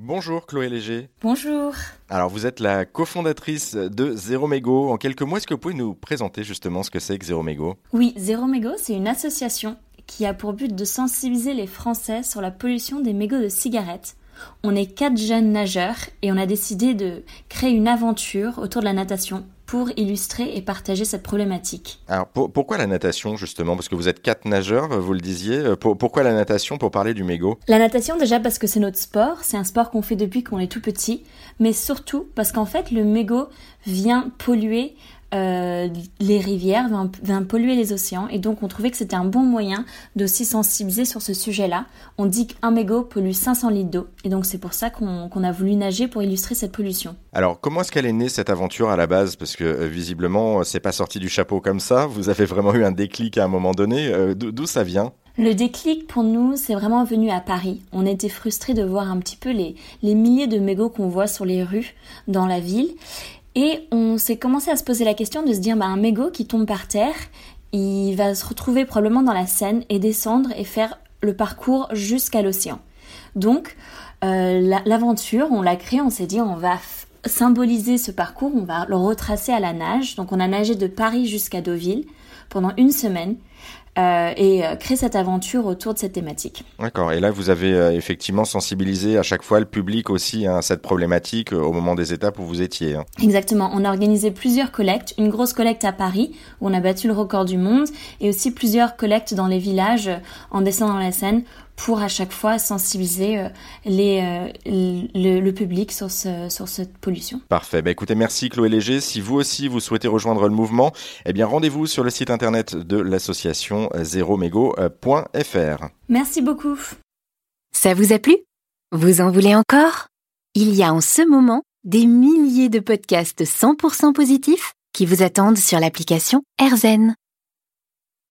Bonjour Chloé Léger. Bonjour. Alors vous êtes la cofondatrice de Zéro Mégo. En quelques mots, est-ce que vous pouvez nous présenter justement ce que c'est que Zéro Mégo? Oui, Zéro Mégo, c'est une association qui a pour but de sensibiliser les Français sur la pollution des mégots de cigarettes. On est quatre jeunes nageurs et on a décidé de créer une aventure autour de la natation pour illustrer et partager cette problématique. Alors pourquoi la natation justement? Parce que vous êtes quatre nageurs, vous le disiez. Euh, pourquoi la natation pour parler du mégot? La natation déjà parce que c'est notre sport, c'est un sport qu'on fait depuis qu'on est tout petit, mais surtout parce qu'en fait le mégot vient polluer euh, les rivières, vient, polluer les océans. Et donc, on trouvait que c'était un bon moyen de s'y sensibiliser sur ce sujet-là. On dit qu'un mégot pollue 500 litres d'eau. Et donc, c'est pour ça qu'on a voulu nager pour illustrer cette pollution. Alors, comment est-ce qu'elle est née cette aventure à la base? Parce que euh, visiblement, c'est pas sorti du chapeau comme ça. Vous avez vraiment eu un déclic à un moment donné. Euh, d'où ça vient? Le déclic pour nous, c'est vraiment venu à Paris. On était frustrés de voir un petit peu les, les milliers de mégots qu'on voit sur les rues dans la ville. Et on s'est commencé à se poser la question de se dire, bah, un mégot qui tombe par terre, il va se retrouver probablement dans la Seine et descendre et faire le parcours jusqu'à l'océan. Donc, euh, l'aventure, on l'a créée, on s'est dit, on va symboliser ce parcours, on va le retracer à la nage. Donc, on a nagé de Paris jusqu'à Deauville pendant une semaine. Euh, et euh, créer cette aventure autour de cette thématique. D'accord. Et là, vous avez euh, effectivement sensibilisé à chaque fois le public aussi à cette problématique au moment des étapes où vous étiez. Hein. Exactement. On a organisé plusieurs collectes. Une grosse collecte à Paris où on a battu le record du monde et aussi plusieurs collectes dans les villages en descendant la Seine pour à chaque fois sensibiliser les, euh, le, public sur, ce, sur cette pollution. Parfait. Bah, écoutez, merci Chloé Léger. Si vous aussi vous souhaitez rejoindre le mouvement, eh bien rendez-vous sur le site internet de l'association zéromégo.fr. Merci beaucoup. Ça vous a plu? Vous en voulez encore? Il y a en ce moment des milliers de podcasts 100% positifs qui vous attendent sur l'application AirZen.